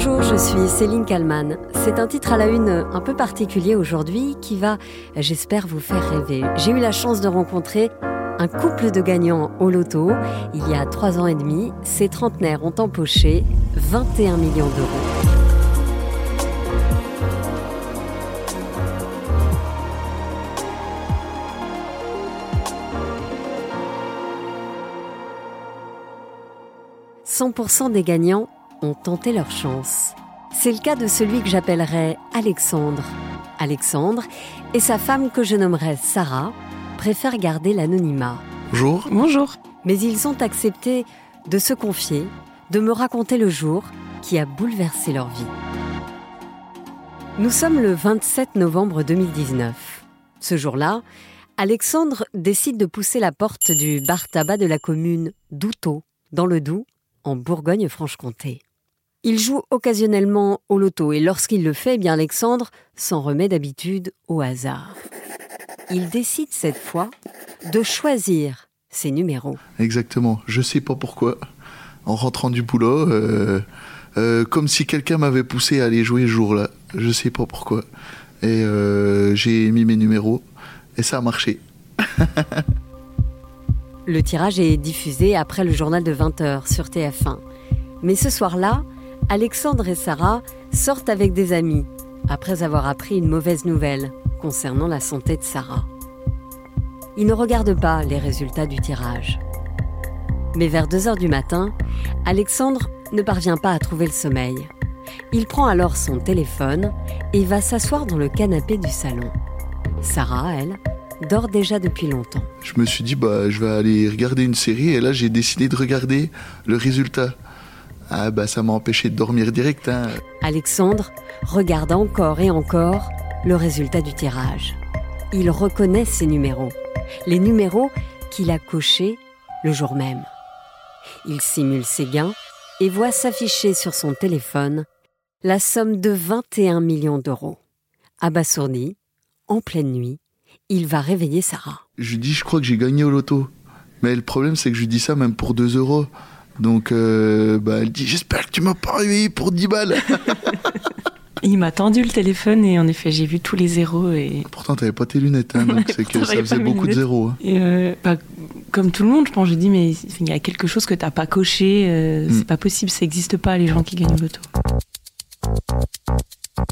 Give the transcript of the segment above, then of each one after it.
Bonjour, je suis Céline Kalman. C'est un titre à la une un peu particulier aujourd'hui qui va, j'espère, vous faire rêver. J'ai eu la chance de rencontrer un couple de gagnants au loto. Il y a trois ans et demi, ces trentenaires ont empoché 21 millions d'euros. « 100% des gagnants ont tenté leur chance. C'est le cas de celui que j'appellerais Alexandre. Alexandre et sa femme que je nommerais Sarah préfèrent garder l'anonymat. Bonjour. Bonjour. Mais ils ont accepté de se confier, de me raconter le jour qui a bouleversé leur vie. Nous sommes le 27 novembre 2019. Ce jour-là, Alexandre décide de pousser la porte du bar tabac de la commune d'Outot, dans le Doubs, en Bourgogne-Franche-Comté. Il joue occasionnellement au loto et lorsqu'il le fait, eh bien Alexandre s'en remet d'habitude au hasard. Il décide cette fois de choisir ses numéros. Exactement. Je sais pas pourquoi. En rentrant du boulot, euh, euh, comme si quelqu'un m'avait poussé à aller jouer ce jour-là. Je sais pas pourquoi. Et euh, j'ai mis mes numéros et ça a marché. le tirage est diffusé après le journal de 20h sur TF1. Mais ce soir-là, Alexandre et Sarah sortent avec des amis après avoir appris une mauvaise nouvelle concernant la santé de Sarah. Ils ne regardent pas les résultats du tirage. Mais vers 2 heures du matin, Alexandre ne parvient pas à trouver le sommeil. Il prend alors son téléphone et va s'asseoir dans le canapé du salon. Sarah, elle, dort déjà depuis longtemps. Je me suis dit, bah, je vais aller regarder une série et là j'ai décidé de regarder le résultat. Ah bah ça m'a empêché de dormir direct. Hein. Alexandre regarde encore et encore le résultat du tirage. Il reconnaît ses numéros, les numéros qu'il a cochés le jour même. Il simule ses gains et voit s'afficher sur son téléphone la somme de 21 millions d'euros. Abasourdi, en pleine nuit, il va réveiller Sarah. Je lui dis, je crois que j'ai gagné au loto. Mais le problème, c'est que je lui dis ça même pour 2 euros. Donc, euh, bah, elle dit J'espère que tu m'as pas réveillé pour 10 balles. Il m'a tendu le téléphone et en effet, j'ai vu tous les zéros. Et... Pourtant, t'avais pas tes lunettes, hein, donc c'est que ça faisait beaucoup de zéros. Hein. Et euh, bah, comme tout le monde, je pense, je dis Mais il y a quelque chose que t'as pas coché, euh, c'est mm. pas possible, ça n'existe pas, les gens qui gagnent au loto.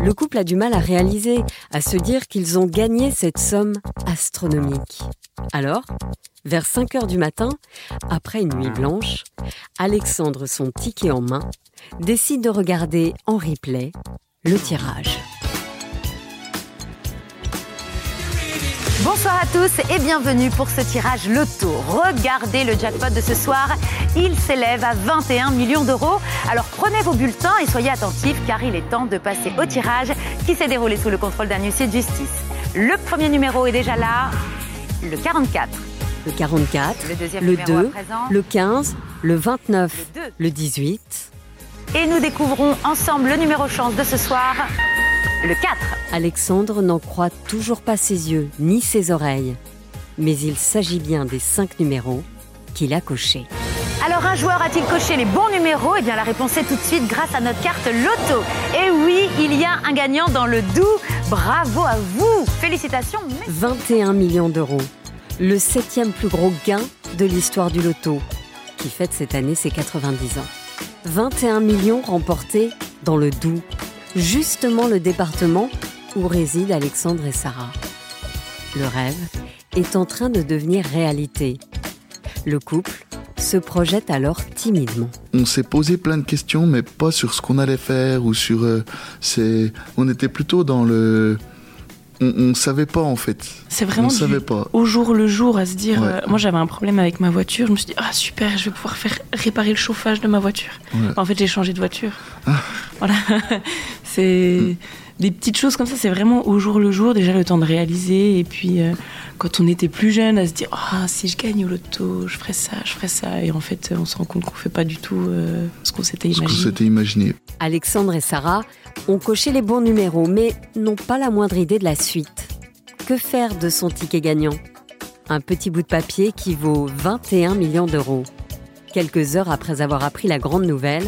Le couple a du mal à réaliser, à se dire qu'ils ont gagné cette somme astronomique. Alors, vers 5 heures du matin, après une nuit blanche, Alexandre, son ticket en main, décide de regarder en replay le tirage. Bonsoir à tous et bienvenue pour ce tirage loto. Regardez le jackpot de ce soir, il s'élève à 21 millions d'euros. Alors prenez vos bulletins et soyez attentifs car il est temps de passer au tirage qui s'est déroulé sous le contrôle d'un huissier de justice. Le premier numéro est déjà là, le 44. Le 44, le, le 2, le 15, le 29, le, le 18. Et nous découvrons ensemble le numéro chance de ce soir, le 4. Alexandre n'en croit toujours pas ses yeux ni ses oreilles, mais il s'agit bien des cinq numéros qu'il a cochés. Alors un joueur a-t-il coché les bons numéros? Eh bien la réponse est tout de suite grâce à notre carte loto. Et oui, il y a un gagnant dans le doux. Bravo à vous Félicitations 21 millions d'euros. Le septième plus gros gain de l'histoire du loto, qui fête cette année ses 90 ans. 21 millions remportés dans le Doubs justement le département où résident Alexandre et Sarah. Le rêve est en train de devenir réalité. Le couple se projette alors timidement. On s'est posé plein de questions, mais pas sur ce qu'on allait faire ou sur. Euh, on était plutôt dans le on, ne savait pas en fait. C'est vraiment savait pas. au jour le jour à se dire. Euh, moi j'avais un problème avec ma voiture. Je me suis dit ah super, je vais pouvoir faire réparer le chauffage de ma voiture. En fait j'ai changé de voiture. Ah. Voilà. C'est mm. des petites choses comme ça. C'est vraiment au jour le jour déjà le temps de réaliser et puis. Euh, quand on était plus jeune, à se dire ah si je gagne au loto, je ferais ça, je ferais ça, et en fait on se rend compte qu'on fait pas du tout euh, ce qu'on s'était imaginé. imaginé. Alexandre et Sarah ont coché les bons numéros, mais n'ont pas la moindre idée de la suite. Que faire de son ticket gagnant? Un petit bout de papier qui vaut 21 millions d'euros. Quelques heures après avoir appris la grande nouvelle,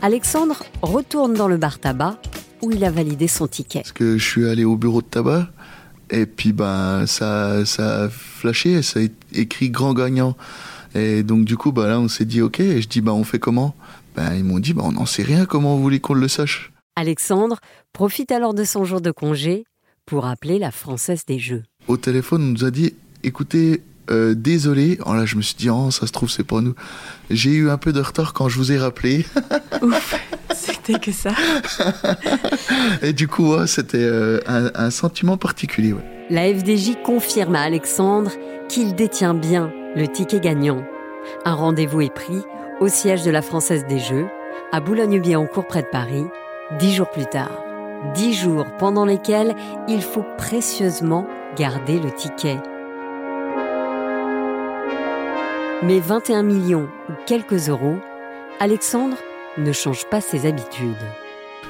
Alexandre retourne dans le bar tabac où il a validé son ticket. Parce que je suis allé au bureau de tabac et puis ben ça, ça a flashé, ça a écrit grand gagnant. Et donc du coup, bah, là, on s'est dit ok. Et je dis bah on fait comment? Ben, ils m'ont dit bah, on n'en sait rien. Comment vous voulez qu'on le sache? Alexandre profite alors de son jour de congé pour appeler la Française des Jeux. Au téléphone, on nous a dit écoutez, euh, désolé. Oh là, je me suis dit, oh, ça se trouve, c'est pas nous. J'ai eu un peu de retard quand je vous ai rappelé. Ouf, c'était que ça. Et du coup, c'était euh, un, sentiment particulier. La FDJ confirme à Alexandre qu'il détient bien le ticket gagnant. Un rendez-vous est pris au siège de la Française des Jeux, à Boulogne-Billancourt près de Paris, dix jours plus tard. Dix jours pendant lesquels il faut précieusement garder le ticket. Mais 21 millions ou quelques euros, Alexandre ne change pas ses habitudes.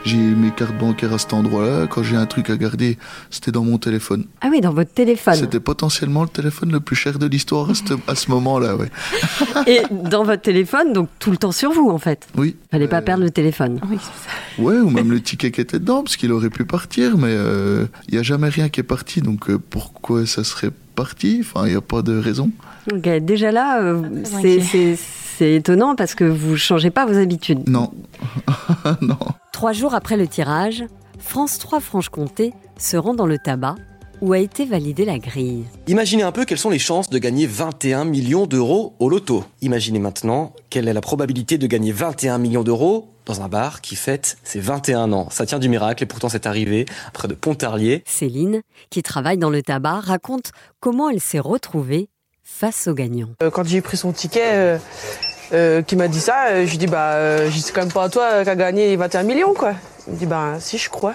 J'ai mes cartes bancaires à cet endroit-là. Quand j'ai un truc à garder, c'était dans mon téléphone. Ah oui, dans votre téléphone. C'était potentiellement le téléphone le plus cher de l'histoire à ce, moment-là, ouais. Et dans votre téléphone, donc tout le temps sur vous, en fait. Oui. Fallait pas euh, perdre le téléphone. Oui, c'est ça. Ouais, ou même le ticket qui était dedans, parce qu'il aurait pu partir, mais il euh, n'y a jamais rien qui est parti. Donc euh, pourquoi ça serait parti Enfin, il n'y a pas de raison. Déjà là, euh, c'est étonnant parce que vous ne changez pas vos habitudes. Non. non. Trois jours après le tirage, France 3 Franche-Comté se rend dans le tabac où a été validée la grille. Imaginez un peu quelles sont les chances de gagner 21 millions d'euros au loto. Imaginez maintenant quelle est la probabilité de gagner 21 millions d'euros dans un bar qui fête ses 21 ans. Ça tient du miracle et pourtant c'est arrivé près de Pontarlier. Céline, qui travaille dans le tabac, raconte comment elle s'est retrouvée face au gagnant. Euh, quand j'ai pris son ticket, euh, euh, qui m'a dit ça, je lui dis bah, je sais quand même pas à toi qui a gagné 21 millions quoi. Il me dit bah si je crois,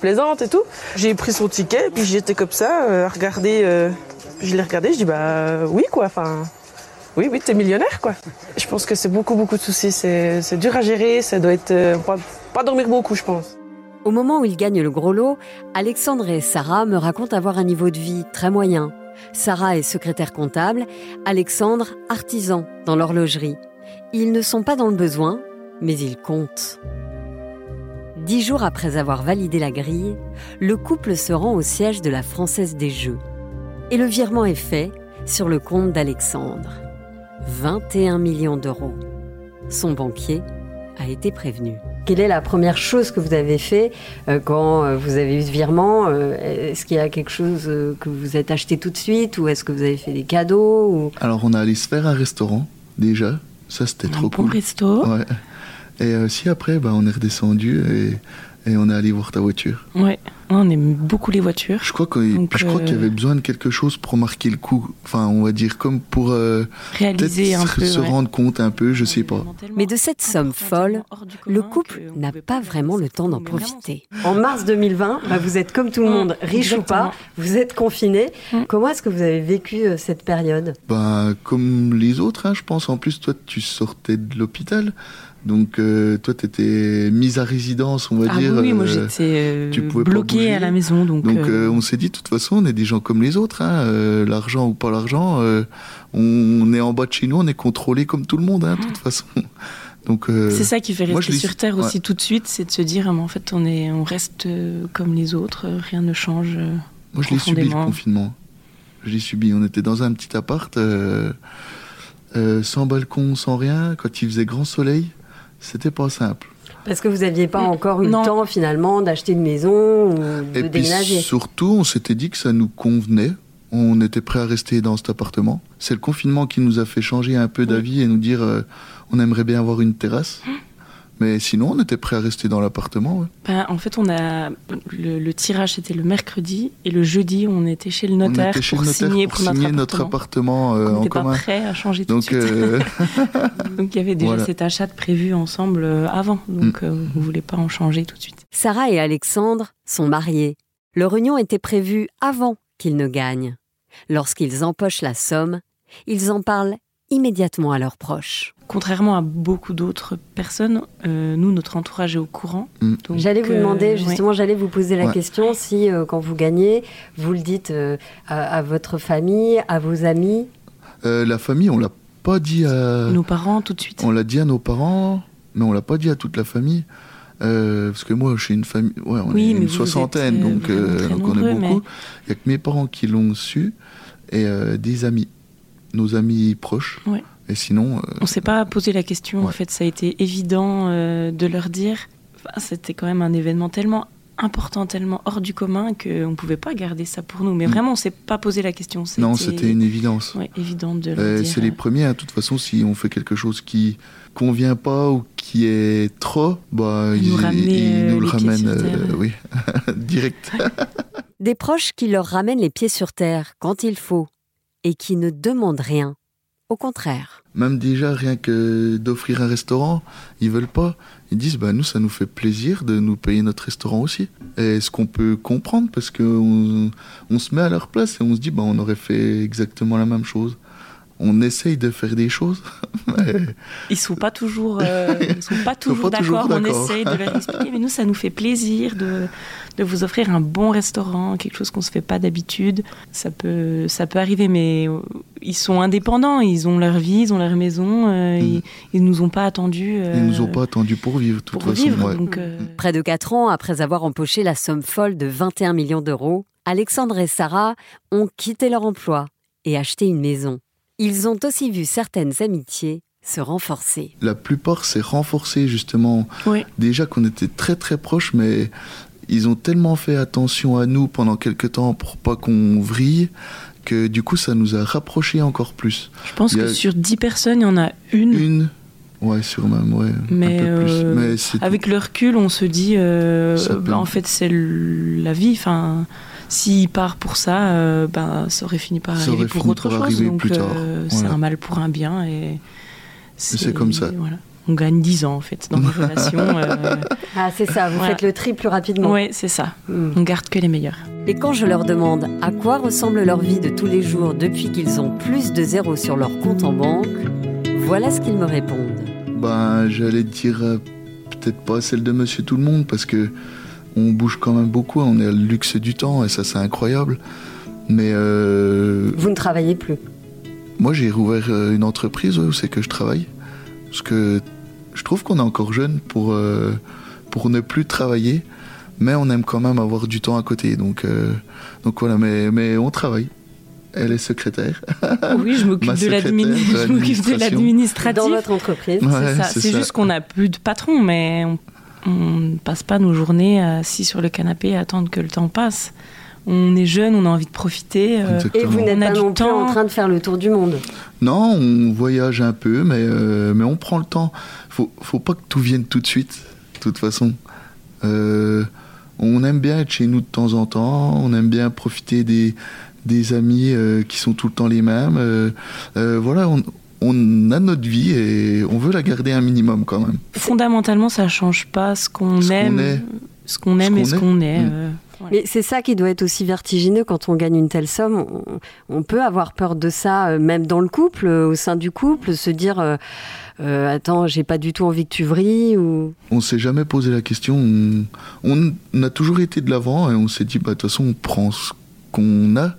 plaisante et tout. J'ai pris son ticket puis j'étais comme ça à regarder, je l'ai regardé, je dis bah oui quoi, enfin. Oui, oui, t'es millionnaire, quoi. Je pense que c'est beaucoup, beaucoup de soucis. C'est dur à gérer, ça doit être. pas, pas dormir beaucoup, je pense. Au moment où il gagne le gros lot, Alexandre et Sarah me racontent avoir un niveau de vie très moyen, Sarah est secrétaire comptable, Alexandre artisan dans l'horlogerie. Ils ne sont pas dans le besoin, mais ils comptent. Dix jours après avoir validé la grille, le couple se rend au siège de la Française des Jeux. Et le virement est fait sur le compte d'Alexandre. 21 millions d'euros. Son banquier a été prévenu. Quelle est la première chose que vous avez fait euh, quand euh, vous avez eu ce virement euh, Est-ce qu'il y a quelque chose que vous êtes acheté tout de suite ou est-ce que vous avez fait des cadeaux Alors on a allé se faire un restaurant déjà. Ça c'était trop un bon cool. resto. Ouais. Et si après, bah, on est redescendu et et on est allé voir ta voiture. Ouais, on aime beaucoup les voitures. Je crois qu'il y avait euh, besoin de quelque chose pour marquer le coup. Enfin, on va dire comme pour euh, réaliser un peu, se rendre compte un peu, je sais pas. Mais de cette somme folle, le couple n'a pas vraiment le temps d'en profiter. En mars 2020, bah, vous êtes comme tout le monde, riche ou pas, vous êtes confiné. Mm. Comment est-ce que vous avez vécu euh, cette période? Bah comme les autres, hein, je pense. En plus, toi, tu sortais de l'hôpital. Donc euh, toi, tu étais mise à résidence, on va ah dire. Oui, moi euh, j'étais euh, bloquée à la maison. Donc, donc on s'est dit, de toute façon, on est des gens comme les autres. Hein, l'argent ou pas l'argent, on, est en bas de chez nous, on est contrôlé comme tout le monde, hein, de toute façon. Donc c'est ça qui fait rester sur terre aussi tout de suite, c'est de se dire, ah, en fait, on est, on reste comme les autres, rien ne change. moi, je l'ai subi le confinement. Je l'ai subi. On était dans un petit appart. sans balcon, sans rien, quand il faisait grand soleil, c'était pas simple. Parce que vous n'aviez pas encore eu le temps finalement d'acheter une maison ou de Et déménager. Puis surtout, on s'était dit que ça nous convenait. On était prêt à rester dans cet appartement. C'est le confinement qui nous a fait changer un peu d'avis et nous dire euh, on aimerait bien avoir une terrasse. Mais sinon, on était prêt à rester dans l'appartement. Ben, en fait, on a le, tirage c'était le mercredi et le jeudi, on était chez le notaire, pour, signer pour, notre appartement. Euh, on n'était pas prêt à changer tout Donc, de suite. Euh, donc il y avait déjà cet achat de prévu ensemble euh, avant. Donc mm. on ne voulait pas en changer tout de suite. Sarah et Alexandre sont mariés. Leur union était prévue avant qu'ils ne gagnent. Lorsqu'ils empochent la somme, ils en parlent immédiatement à leurs proches. Contrairement à beaucoup d'autres personnes, euh, nous, notre entourage est au courant. Mm. J'allais vous demander, euh, justement, j'allais vous poser la question si, euh, quand vous gagnez, vous le dites à, votre famille, à vos amis? La famille, on l'a pas dit à... Nos parents, tout de suite. On l'a dit à nos parents. mais on l'a pas dit à toute la famille. Euh, parce que moi, je suis une famille, ouais, on est une soixantaine, donc, donc on est beaucoup. Il n'y a que mes parents qui l'ont su et des amis, nos amis proches. Et sinon. on s'est pas posé la question, en fait, ça a été évident de leur dire. C'était quand même un événement tellement important, tellement hors du commun qu'on ne pouvait pas garder ça pour nous. Mais mm. vraiment, on s'est pas posé la question. Non, c'était une évidence. Oui, évident de le C'est les premiers, hein. de toute façon, si on fait quelque chose qui convient pas ou qui est trop, bah, ils, nous, le ramènent euh, oui, direct. Des proches qui leur ramènent les pieds sur terre quand il faut et qui ne demandent rien. Au contraire. Même déjà, rien que d'offrir un restaurant, ils veulent pas ils disent bah nous ça nous fait plaisir de nous payer notre restaurant aussi. Et ce qu'on peut comprendre? Parce qu'on on se met à leur place et on se dit bah on aurait fait exactement la même chose on essaye de faire des choses. Mais... Ils sont pas toujours, euh, ils sont pas toujours d'accord. On essaye de leur expliquer, mais nous, ça nous fait plaisir de, de vous offrir un bon restaurant, quelque chose qu'on se fait pas d'habitude. Ça peut, ça peut arriver, mais euh, ils sont indépendants. Ils ont leur vie, ils ont leur maison. Euh, mm. ils, nous ont pas attendus. ils nous ont pas attendus pour vivre, toute pour Vivre, donc, Près de 4 ans après avoir empoché la somme folle de 21 millions d'euros, Alexandre et Sarah ont quitté leur emploi et acheté une maison. Ils ont aussi vu certaines amitiés se renforcer. La plupart s'est renforcé justement. Déjà qu'on était très très proches, mais ils ont tellement fait attention à nous pendant quelques temps pour pas qu'on vrille que du coup ça nous a rapprochés encore plus. Je pense que sur dix personnes, il y en a une. Une. Ouais, sur même, ouais. Mais, un peu plus. Euh, mais avec le recul, on se dit, euh, bah, en fait, c'est la vie. Enfin, s'il part pour ça, euh, ben, ça aurait fini par arriver pour autre chose. Donc euh, c'est un mal pour un bien. Et c'est comme ça. On gagne 10 ans en fait dans nos relations. Euh. Ah, c'est ça, vous faites le tri plus rapidement. Oui, c'est ça. Hmm. On garde que les meilleurs. Et quand je leur demande à quoi ressemble leur vie de tous les jours depuis qu'ils ont plus de zéro sur leur compte en banque, voilà ce qu'ils me répondent. Ben, j'allais dire peut-être pas celle de Monsieur Tout le Monde parce que on bouge quand même beaucoup, on est à le luxe du temps et ça c'est incroyable. Mais euh, vous ne travaillez plus Moi j'ai rouvert euh, une entreprise où c'est que je travaille parce que je trouve qu'on est encore jeune pour euh, pour ne plus travailler, mais on aime quand même avoir du temps à côté. Donc donc voilà, mais mais on travaille. Elle est secrétaire. Oui, je m'occupe de l'administratif. Dans votre entreprise, c'est ça. C'est juste qu'on n'a plus de patron, mais on on ne passe pas nos journées assis sur le canapé à attendre que le temps passe. On est jeune, on a envie de profiter. Euh, et vous n'êtes pas non plus en train de faire le tour du monde. Non, on voyage un peu, mais, euh, mais on prend le temps. Faut, faut pas que tout vienne tout de suite, de toute façon. Euh, on aime bien être chez nous de temps en temps, on aime bien profiter des, des amis qui sont tout le temps les mêmes. voilà, on, on a notre vie et on veut la garder un minimum quand même. Fondamentalement, ça change pas ce qu'on aime, ce qu'on aime et ce qu'on est. Mm. Euh, Mais c'est ça qui doit être aussi vertigineux quand on gagne une telle somme. On, peut avoir peur de ça, euh, même dans le couple, euh, au sein du couple, se dire Attends, j'ai pas du tout envie que tu vrilles. Ou... On s'est jamais posé la question. On, a toujours été de l'avant et on s'est dit bah, De toute façon, on prend ce qu'on a.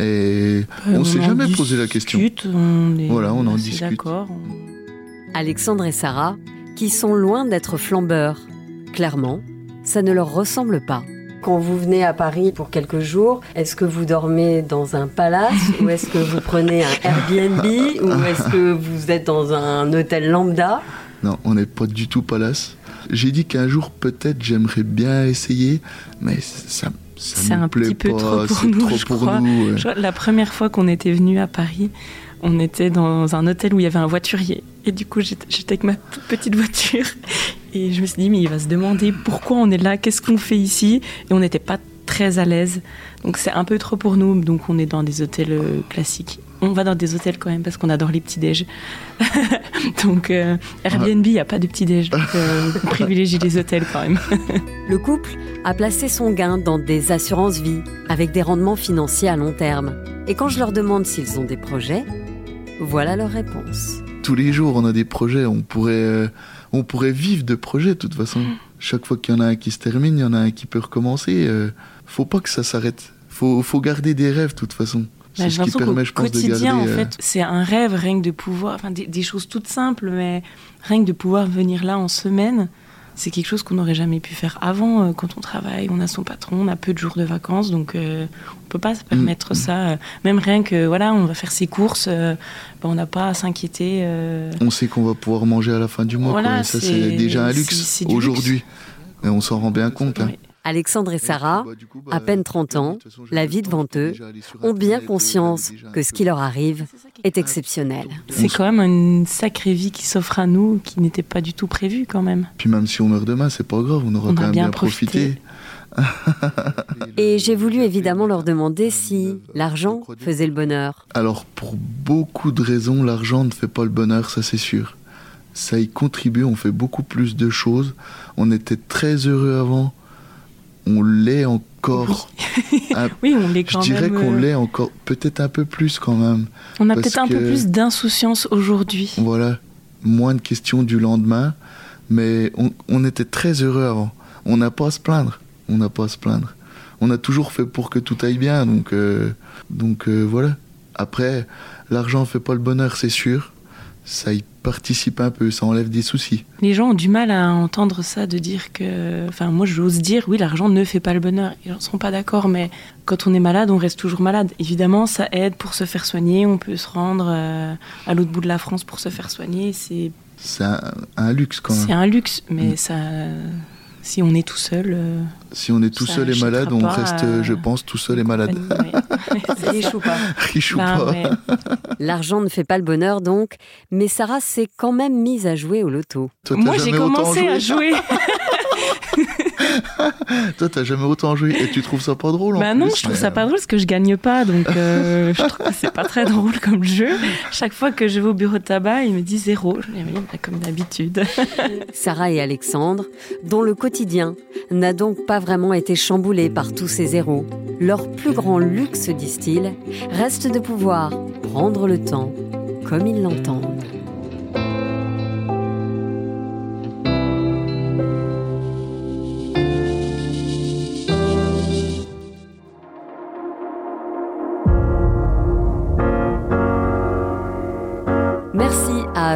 Et on ne s'est jamais posé la question. On voilà, on en discute. Alexandre et Sarah, qui sont loin d'être flambeurs, clairement, ça ne leur ressemble pas. Quand vous venez à Paris pour quelques jours, est-ce que vous dormez dans un palace ou est-ce que vous prenez un Airbnb ou est-ce que vous êtes dans un hôtel lambda? Non, on n'est pas du tout palace. J'ai dit qu'un jour peut-être j'aimerais bien essayer, mais ça c'est un petit peu trop pour nous, je crois. La première fois qu'on était venu à Paris, on était dans un hôtel où il y avait un voiturier. Et du coup, j'étais avec ma toute petite voiture. Et je me suis dit, mais il va se demander pourquoi on est là, qu'est-ce qu'on fait ici. Et on n'était pas très à l'aise. Donc c'est un peu trop pour nous. Donc on est dans des hôtels euh, classiques. On va dans des hôtels quand même parce qu'on adore les petits déj. donc euh, Airbnb, il n'y a pas de petits déj. Donc euh, on privilégie les hôtels quand même. Le couple a placé son gain dans des assurances vie avec des rendements financiers à long terme. Et quand je leur demande s'ils ont des projets, voilà leur réponse. Tous les jours, on a des projets. On pourrait, on pourrait vivre de projets de toute façon. Chaque fois qu'il y en a un qui se termine, il y en a un qui peut recommencer faut pas que ça s'arrête. Faut, faut garder des rêves, de toute façon. Bah, j'ai l'impression qu'au quotidien, en fait, c'est un rêve, rien que de pouvoir, enfin, des, des, choses toutes simples, mais rien que de pouvoir venir là en semaine, c'est quelque chose qu'on n'aurait jamais pu faire avant euh, quand on travaille, on a son patron, on a peu de jours de vacances, donc euh, on peut pas se permettre mm. ça. Euh, même rien que voilà, on va faire ses courses, ben, on n'a pas à s'inquiéter. On sait qu'on va pouvoir manger à la fin du mois, ça c'est déjà un luxe aujourd'hui, et on s'en rend bien compte. Hein. Alexandre et Sarah, bah, à peine 30 ans, la vie devant eux, ont bien conscience que ce qui leur arrive est exceptionnel. C'est quand même une sacrée vie qui s'offre à nous, qui n'était pas du tout prévue quand même. Puis même si on meurt demain, c'est pas grave, on aura quand même bien profité. Et j'ai voulu évidemment leur demander si l'argent faisait le bonheur. Alors pour beaucoup de raisons, l'argent ne fait pas le bonheur, ça c'est sûr. Ça y contribue, on fait beaucoup plus de choses. On était très heureux avant on l'est encore. Oui, on l'est quand même. Je dirais qu'on euh, l'est encore, peut-être un peu plus quand même. On a peut-être un peu plus d'insouciance aujourd'hui. Voilà, moins de questions du lendemain, mais on, était très heureux avant. On n'a pas à se plaindre. On n'a pas à se plaindre. On a toujours fait pour que tout aille bien, donc, euh, donc euh, voilà. Après, l'argent fait pas le bonheur, c'est sûr. Ça y participe un peu, ça enlève des soucis. Les gens ont du mal à entendre ça, de dire que. Enfin, moi, j'ose dire, oui, l'argent ne fait pas le bonheur. Ils ne sont pas d'accord, mais quand on est malade, on reste toujours malade. Évidemment, ça aide pour se faire soigner. On peut se rendre euh, à l'autre bout de la France pour se faire soigner. C'est. C'est un, luxe quand même. C'est un luxe, mais mm. ça si on est tout seul. Euh, si on est tout seul et malade, on reste, euh, je pense, tout seul et malade. Riche ou pas. Riche ou pas. L'argent ne fait pas le bonheur donc, mais Sarah s'est quand même mise à jouer au loto. Moi, j'ai commencé à jouer. Toi, t'as jamais autant joué et tu trouves ça pas drôle Bah non, je trouve ça pas drôle parce que je gagne pas, donc euh, je trouve que c'est pas très drôle comme jeu. Chaque fois que je vais au bureau de tabac, il me dit zéro. Je dis, oui, comme d'habitude. Sarah et Alexandre, dont le quotidien n'a donc pas vraiment été chamboulé par tous ces zéros. Leur plus grand luxe, disent-ils, reste de pouvoir prendre le temps comme ils l'entendent.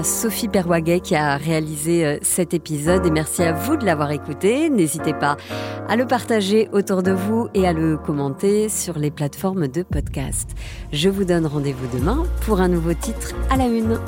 Sophie Perwaguet qui a réalisé euh, cet épisode et merci à vous de l'avoir écouté. N'hésitez pas à le partager autour de vous et à le commenter sur les plateformes de podcast. Je vous donne rendez-vous demain pour un nouveau titre à la une.